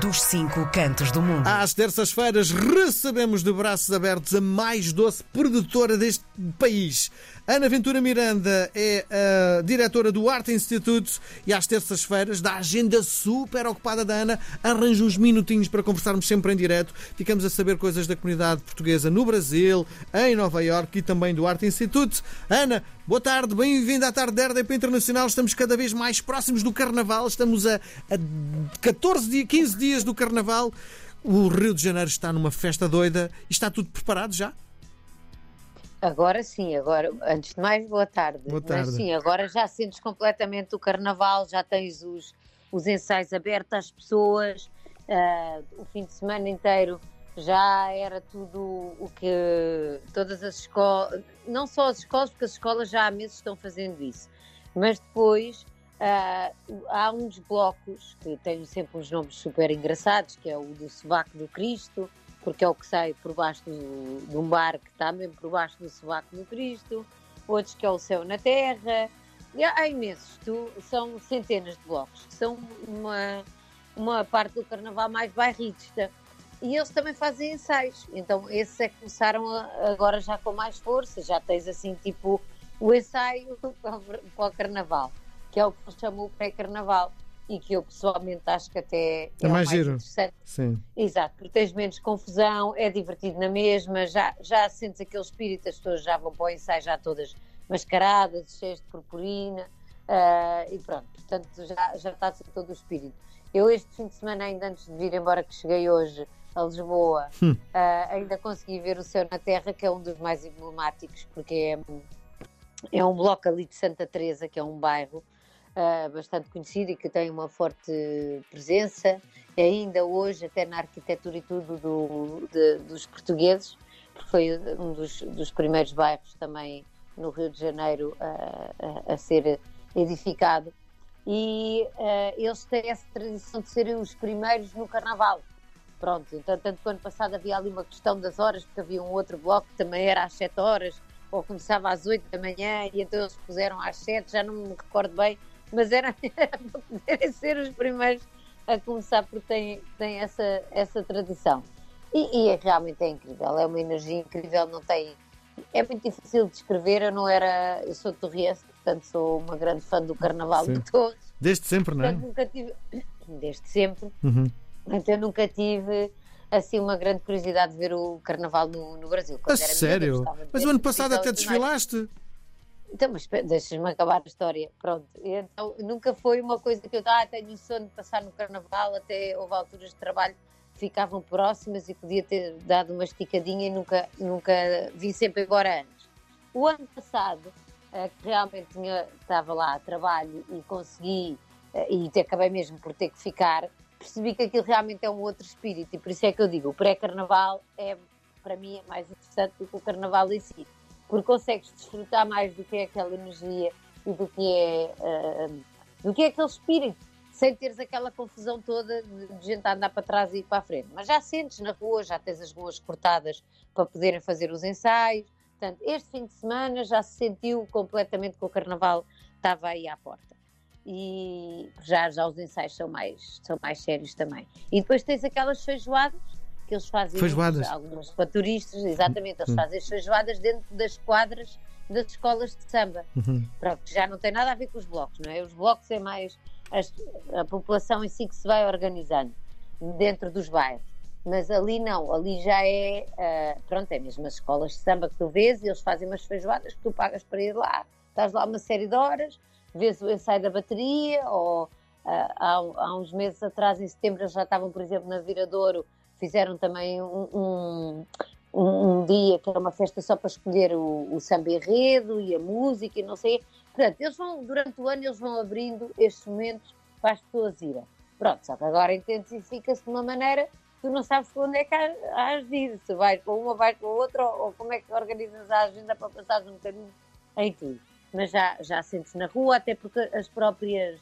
dos cinco cantos do mundo. Às terças-feiras recebemos de braços abertos a mais doce produtora deste país. Ana Ventura Miranda é a diretora do Arte Institute e às terças-feiras, da agenda super ocupada da Ana, arranja uns minutinhos para conversarmos sempre em direto. Ficamos a saber coisas da comunidade portuguesa no Brasil, em Nova Iorque e também do Arte Institute. Ana, boa tarde, bem-vinda à tarde da RDP Internacional. Estamos cada vez mais próximos do Carnaval, estamos a, a 14 dias, 15 dias do Carnaval. O Rio de Janeiro está numa festa doida e está tudo preparado já? Agora sim, agora, antes de mais, boa tarde. Boa tarde. Mas sim, agora já sentes completamente o carnaval, já tens os, os ensaios abertos às pessoas, uh, o fim de semana inteiro já era tudo o que todas as escolas, não só as escolas, porque as escolas já há meses estão fazendo isso, mas depois uh, há uns blocos que têm sempre uns nomes super engraçados, que é o do Sovaco do Cristo, porque é o que sai por baixo do, de um bar que está mesmo por baixo do sovaco do Cristo, outros que é o céu na terra. E há, há imensos, tu, são centenas de blocos, que são uma, uma parte do carnaval mais bairrista. E eles também fazem ensaios, então esses é que começaram a, agora já com mais força, já tens assim tipo o ensaio para o carnaval, que é o que chamam o pré-carnaval e que eu pessoalmente acho que até é, é mais, mais giro. interessante. Sim. Exato, porque tens menos confusão, é divertido na mesma, já, já sentes aquele espírito, as pessoas já vão para o ensaio já todas mascaradas, cheias de purpurina uh, e pronto, portanto já, já está todo o espírito. Eu este fim de semana, ainda antes de vir embora que cheguei hoje a Lisboa, hum. uh, ainda consegui ver o Céu na Terra, que é um dos mais emblemáticos, porque é, é um bloco ali de Santa Teresa, que é um bairro uh, bastante conhecido e que tem uma forte presença, ainda hoje, até na arquitetura e tudo do, de, dos portugueses, porque foi um dos, dos, primeiros bairros também no Rio de Janeiro a, a, a ser edificado. E eles têm essa tradição de serem os primeiros no Carnaval. Pronto, então, tanto que ano passado havia ali uma questão das horas, porque havia um outro bloco que também era às 7 horas, ou começava às 8 da manhã, e então eles puseram às 7, já não me recordo bem, mas era, era para poderem ser os primeiros a começar porque tem, tem essa, essa tradição. E, e é, realmente é incrível, é uma energia incrível, não tem. É muito difícil de descrever, eu não era. Eu sou torriense, portanto sou uma grande fã do Carnaval Sim. de Torres. Desde sempre, não é? Portanto, nunca tive. Desde sempre. Uhum. Então eu nunca tive assim uma grande curiosidade de ver o Carnaval no, no Brasil. A sério? Mas o ano passado até desfilaste. Então, mas deixas-me acabar a história. Pronto. Então, nunca foi uma coisa que eu ah, tenho o sonho de passar no carnaval, até houve alturas de trabalho que ficavam próximas e podia ter dado uma esticadinha e nunca, nunca vim sempre embora antes. O ano passado, eh, que realmente tinha, estava lá a trabalho e consegui, eh, e acabei mesmo por ter que ficar, percebi que aquilo realmente é um outro espírito e por isso é que eu digo, o pré-carnaval é, para mim, é mais interessante do que o carnaval em si porque consegues desfrutar mais do que é aquela energia e do que é, uh, do que é aquele espírito, sem teres aquela confusão toda de gente a andar para trás e ir para a frente. Mas já sentes na rua, já tens as ruas cortadas para poderem fazer os ensaios. Portanto, este fim de semana já se sentiu completamente que o carnaval estava aí à porta. E já, já os ensaios são mais, são mais sérios também. E depois tens aquelas feijoadas que eles fazem feijoadas. algumas para turistas, exatamente, eles uhum. fazem as feijoadas dentro das quadras das escolas de samba. Uhum. Pronto, já não tem nada a ver com os blocos, não é? Os blocos é mais as, a população em si que se vai organizando dentro dos bairros. Mas ali não, ali já é, uh, pronto, é mesmo as escolas de samba que tu vês e eles fazem umas feijoadas que tu pagas para ir lá, estás lá uma série de horas, vês o ensaio da bateria, ou uh, há, há uns meses atrás, em setembro, eles já estavam, por exemplo, na Viradouro, fizeram também um, um, um, dia que era uma festa só para escolher o, o samba enredo e a música e não sei. Portanto, eles vão, durante o ano, eles vão abrindo estes momentos para as pessoas irem. Pronto, só que agora intensifica-se de uma maneira tu não sabes onde é que has de ir, se vais para uma, vais para outra, ou, ou como é que organizas a agenda para passar um bocadinho em tudo. Mas já, já sentes na rua, até porque as próprias,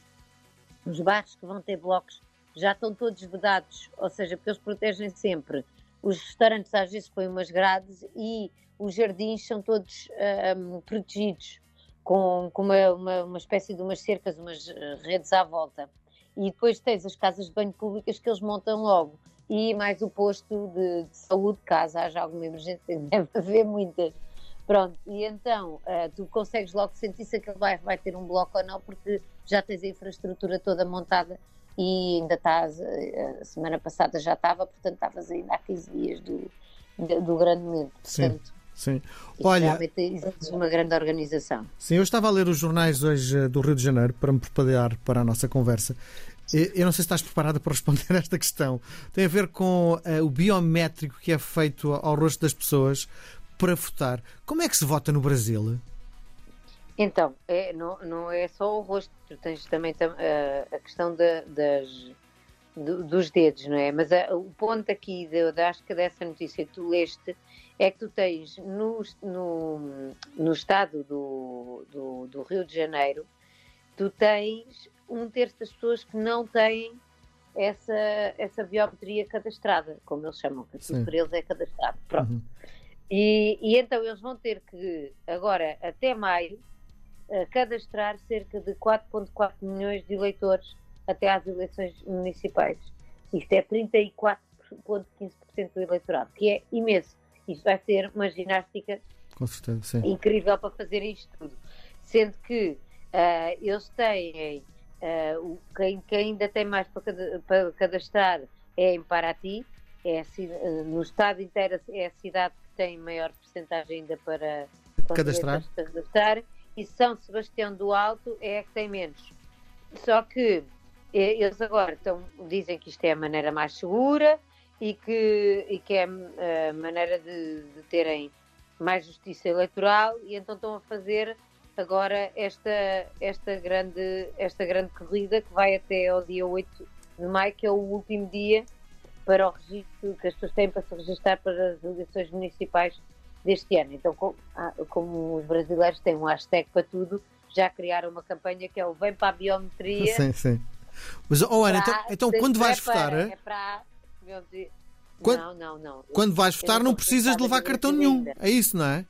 os bairros que vão ter blocos já estão todos vedados, ou seja, porque eles protegem sempre. Os restaurantes às vezes põem umas grades e os jardins são todos um, protegidos com, com uma, uma, uma, espécie de umas cercas, umas eh, redes à volta. E depois tens as casas de banho públicas que eles montam logo. E mais o posto de, de saúde, caso haja alguma emergência, deve haver muitas. Pronto, e então uh, tu consegues logo sentir se aquele bairro vai ter um bloco ou não, porque já tens a infraestrutura toda montada e ainda estás, uh, a semana passada já estava, portanto estavas ainda há 15 dias do, do, grande momento. Portanto, sim. Sim. Olha, existe uma grande organização. Sim, eu estava a ler os jornais hoje eh, do Rio de Janeiro para me preparar para a nossa conversa. Eu não sei se estás preparada para responder a esta questão. Tem a ver com uh, o biométrico que é feito ao rosto das pessoas para votar. Como é que se vota no Brasil? Então, é, não, não é só o rosto, tu tens também uh, a questão das, do, dos dedos, não é? Mas uh, o ponto aqui, de, de, acho que dessa notícia que tu leste, é que tu tens no, no, no estado do, do, do Rio de Janeiro, tu tens um terço das pessoas que não têm essa, essa biometria cadastrada, como eles chamam, que para eles é cadastrado. Pronto. Uhum. E, e, então eles vão ter que, agora, até maio, uh, cadastrar cerca de 4,4 milhões de eleitores até às eleições municipais. Isto é 34,15% do eleitorado, que é imenso. Isto vai ser uma ginástica certeza, incrível para fazer isto tudo. Sendo que uh, eles têm, uh, quem, quem, ainda tem mais para, para cadastrar é em Paraty, é no estado inteiro é a cidade tem maior porcentagem ainda para cadastrar. cadastrar e São Sebastião do Alto é a que tem menos. Só que eh, eles agora estão, dizem que isto é a maneira mais segura e que, e que é a maneira de, de terem mais justiça eleitoral e então estão a fazer agora esta, esta, grande, esta grande corrida que vai até ao dia 8 de maio, que é o último dia para o registro que as pessoas têm para se registrar para as eleições municipais deste ano. Então, como, ah, como os brasileiros têm um hashtag para tudo, já criaram uma campanha que é o Vem para a Biometria. Sim, sim. Mas, oh Ana, então, então quando vais votar. É para. Quando, não, não, não. Quando vais votar, não precisas de levar cartão nenhum. Ainda. É isso, não é?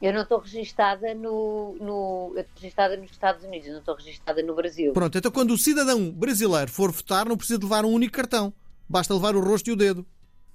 Eu não estou registada no, no. Eu estou registada nos Estados Unidos, não estou registada no Brasil. Pronto, então quando o cidadão brasileiro for votar, não precisa de levar um único cartão. Basta levar o rosto e o dedo.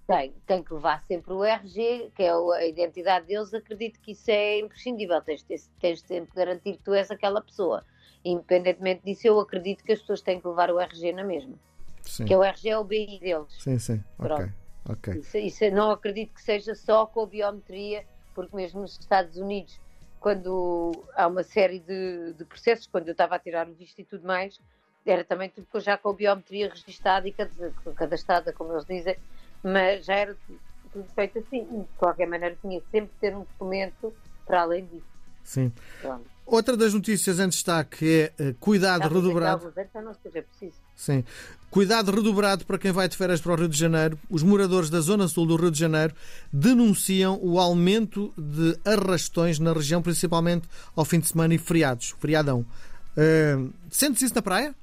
Tem, tem que levar sempre o RG, que é a identidade deles. Acredito que isso é imprescindível. Tens, tens, tens sempre de garantir que tu és aquela pessoa. Independentemente disso, eu acredito que as pessoas têm que levar o RG na mesma. Sim. Que é o RG é o BI deles. Sim, sim. Pronto. Ok. Isso, isso não acredito que seja só com a biometria, porque mesmo nos Estados Unidos, quando há uma série de, de processos, quando eu estava a tirar o visto e tudo mais, era também tudo já com a biometria registada e cadastrada, como eles dizem, mas já era tudo feito assim. De qualquer maneira, tinha sempre de ter um documento para além disso. Sim. Pronto. Outra das notícias em destaque é uh, cuidado Talvez redobrado. seja preciso. Sim. Cuidado redobrado para quem vai de férias para o Rio de Janeiro. Os moradores da zona sul do Rio de Janeiro denunciam o aumento de arrastões na região, principalmente ao fim de semana e feriados. Feriadão. Uh, Sentes isso na praia?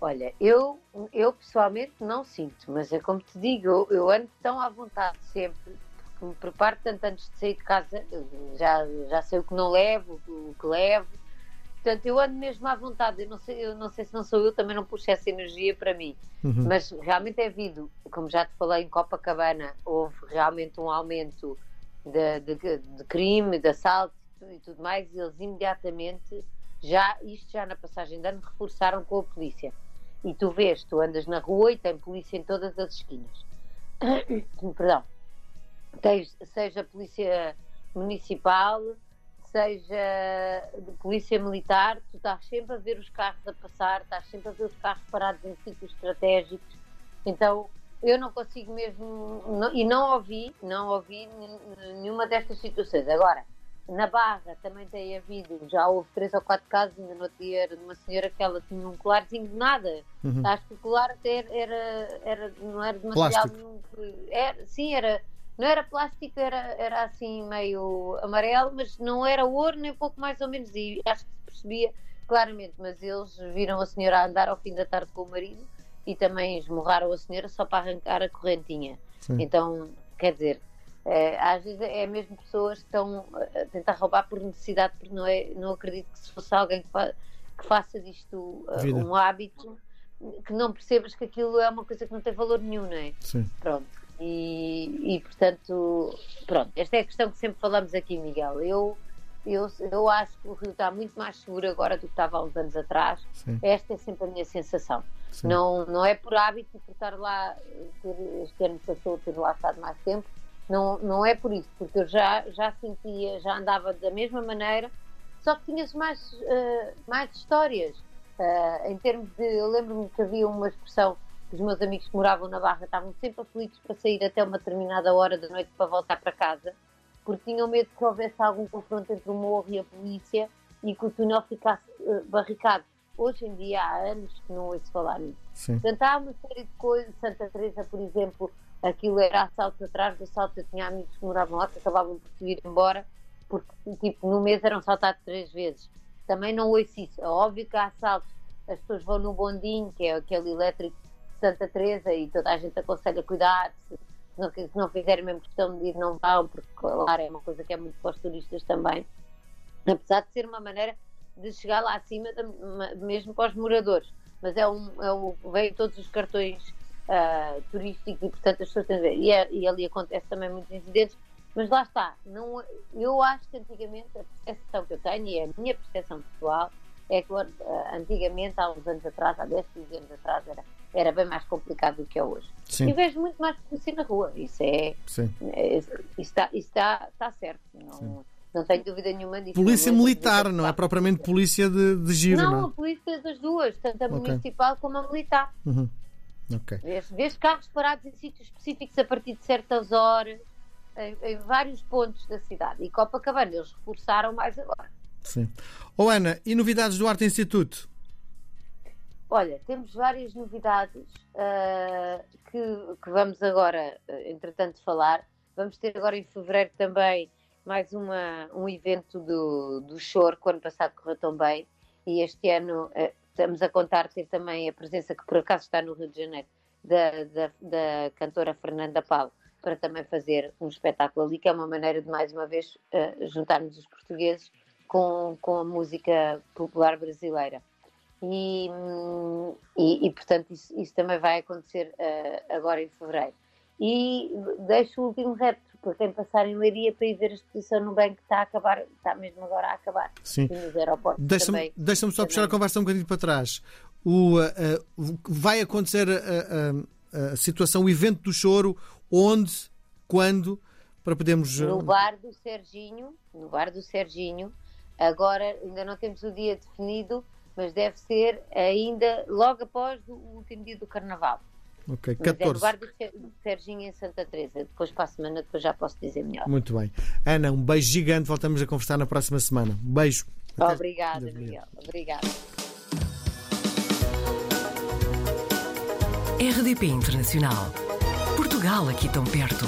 Olha, eu, eu pessoalmente não sinto, mas é como te digo, eu, eu ando tão à vontade sempre, porque me preparo tanto antes de sair de casa, já, já sei o que não levo, o que levo, portanto eu ando mesmo à vontade, eu não sei, eu não sei se não sou eu, também não puxo essa energia para mim, uhum. mas realmente é havido, como já te falei em Copacabana, houve realmente um aumento de, de, de crime, de assalto e tudo mais, e eles imediatamente já, isto já na passagem de ano, reforçaram com a polícia e tu vês, tu andas na rua e tem polícia em todas as esquinas. Perdão. Tens, seja polícia municipal, seja polícia militar, tu estás sempre a ver os carros a passar, estás sempre a ver os carros parados em sítios estratégicos. Então, eu não consigo mesmo, não, e não ouvi, não ouvi nenhuma destas situações. Agora, na Barra também tem havido, já houve três ou quatro casos, ainda no outro dia era de uma senhora que ela tinha um colarzinho de nada. Uhum. Acho que o colar até era, era, não era de material nenhum. Era, sim, era, não era plástico, era, era assim meio amarelo, mas não era ouro, nem pouco mais ou menos. E acho que se percebia claramente, mas eles viram a senhora andar ao fim da tarde com o marido e também esmurraram a senhora só para arrancar a correntinha. Sim. Então, quer dizer, às vezes é mesmo pessoas que estão a tentar roubar por necessidade, porque não, é, não acredito que se fosse alguém que, que faça disto Vida. um hábito, que não percebas que aquilo é uma coisa que não tem valor nenhum, não é? Sim. Pronto. E, e, portanto, pronto, esta é a questão que sempre falamos aqui, Miguel. Eu, eu, eu acho que o Rio está muito mais seguro agora do que estava há uns anos atrás. Sim. Esta é sempre a minha sensação. Sim. Não, não é por hábito por estar lá, ter, este ano passou, ter lá estado mais tempo, não, não é por isso, porque eu já, já sentia, já andava da mesma maneira, só que tinhas mais, eh, mais histórias. Eh, em termos de. Eu lembro-me que havia uma expressão que os meus amigos que moravam na Barra estavam sempre aflitos para sair até uma determinada hora da noite para voltar para casa, porque tinham medo que houvesse algum confronto entre o morro e a polícia e que o túnel ficasse eh, barricado. Hoje em dia há anos que não ouço falar nisso. Portanto, há uma série de coisas. Santa Teresa, por exemplo, aquilo era assalto atrás do assalto. Eu tinha amigos que moravam lá que acabavam por ir embora porque, tipo, no mês eram assaltados três vezes. Também não ouço isso. É óbvio que há assaltos. As pessoas vão no bondinho, que é aquele elétrico de Santa Teresa, e toda a gente aconselha cuidar. Se, não, se não fizerem mesmo questão de ir, não vão, porque, claro, é uma coisa que é muito para os turistas também. Apesar de ser uma maneira de chegar lá acima, mesmo para os moradores. Mas é um, é um veio todos os cartões ah, turísticos e, portanto, as pessoas têm de ver. E, é- e ali acontece também muitos incidentes. Mas lá está. Não, eu acho que antigamente, a percepção que eu tenho, e é a minha percepção pessoal, é que ah, antigamente, há uns anos atrás, há 10, 15 anos atrás, era, era bem mais complicado do que é hoje. E Sim. vejo muito mais polícia na rua. Isso é. Sim. é- Isso está, isso está, está certo. Não, não tenho dúvida nenhuma disso. Polícia Não militar, que não é propriamente polícia de, de giro, Não, não a polícia das duas, tanto a Ok. municipal como a militar. é? Uhum. Ok. Vês, carros parados em sítios específicos a partir de certas horas, em, em vários pontos da cidade. E Copacabana, eles reforçaram mais agora. Sim. Oh, Ana, e novidades do Arte Instituto? Olha, temos várias novidades ah, que, que vamos agora, ah, entretanto, falar. Vamos ter agora em fevereiro também mais uma, um evento do, do choro, que o ano passado correu tão bem. E este ano ah, estamos a contar ter também a presença, que por acaso está no Rio de Janeiro, da, da, da cantora Fernanda Paulo, para também fazer um espetáculo ali, que é uma maneira de, mais uma vez, ah, juntarmos os portugueses com, com a música popular brasileira. E, e, e, portanto isso, isso também vai acontecer eh, agora em fevereiro. E deixo o último repto para quem passar em Leiria para ir ver a exposição no banco que está a acabar, está mesmo agora a acabar. Sim. Nos aeroportos Deixa-me deixa só puxar a conversa um bocadinho para trás. O, uh, uh, vai acontecer a, a- a situação, o evento do choro, onde, quando, para podermos. No bar do Serginho, no bar do Serginho, agora ainda não temos o dia definido, mas deve ser ainda logo após o último dia do Carnaval. Ok, Mas é no 14. bar do Ser- do Serginho em Santa Teresa. Depois para a semana, depois já posso dizer melhor. Muito bem. Ana, um beijo gigante. Voltamos a conversar na próxima semana. Um beijo. Até- Obrigada. Miguel. Obrigada. RDP Internacional. Portugal aqui tão perto.